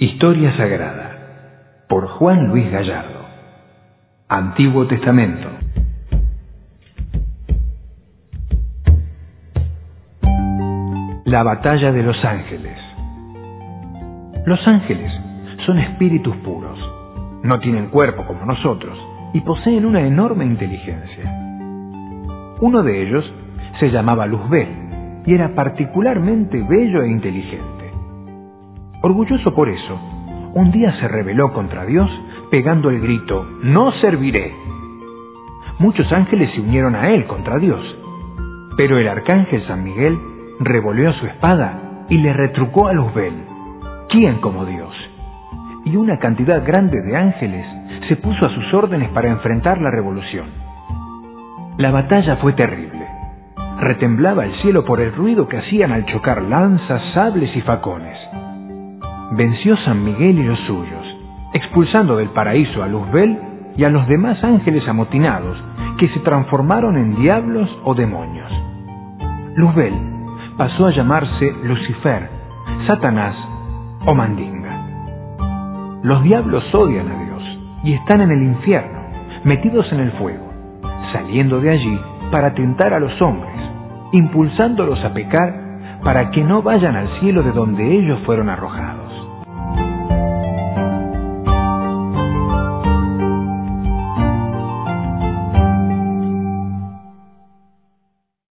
Historia Sagrada por Juan Luis Gallardo Antiguo Testamento La batalla de los ángeles Los ángeles son espíritus puros, no tienen cuerpo como nosotros y poseen una enorme inteligencia. Uno de ellos se llamaba Luzbel y era particularmente bello e inteligente. Orgulloso por eso, un día se rebeló contra Dios pegando el grito, No serviré. Muchos ángeles se unieron a él contra Dios, pero el arcángel San Miguel revolvió su espada y le retrucó a Luzbel, ¿quién como Dios? Y una cantidad grande de ángeles se puso a sus órdenes para enfrentar la revolución. La batalla fue terrible. Retemblaba el cielo por el ruido que hacían al chocar lanzas, sables y facones venció San Miguel y los suyos, expulsando del paraíso a Luzbel y a los demás ángeles amotinados, que se transformaron en diablos o demonios. Luzbel pasó a llamarse Lucifer, Satanás o Mandinga. Los diablos odian a Dios y están en el infierno, metidos en el fuego, saliendo de allí para tentar a los hombres, impulsándolos a pecar para que no vayan al cielo de donde ellos fueron arrojados.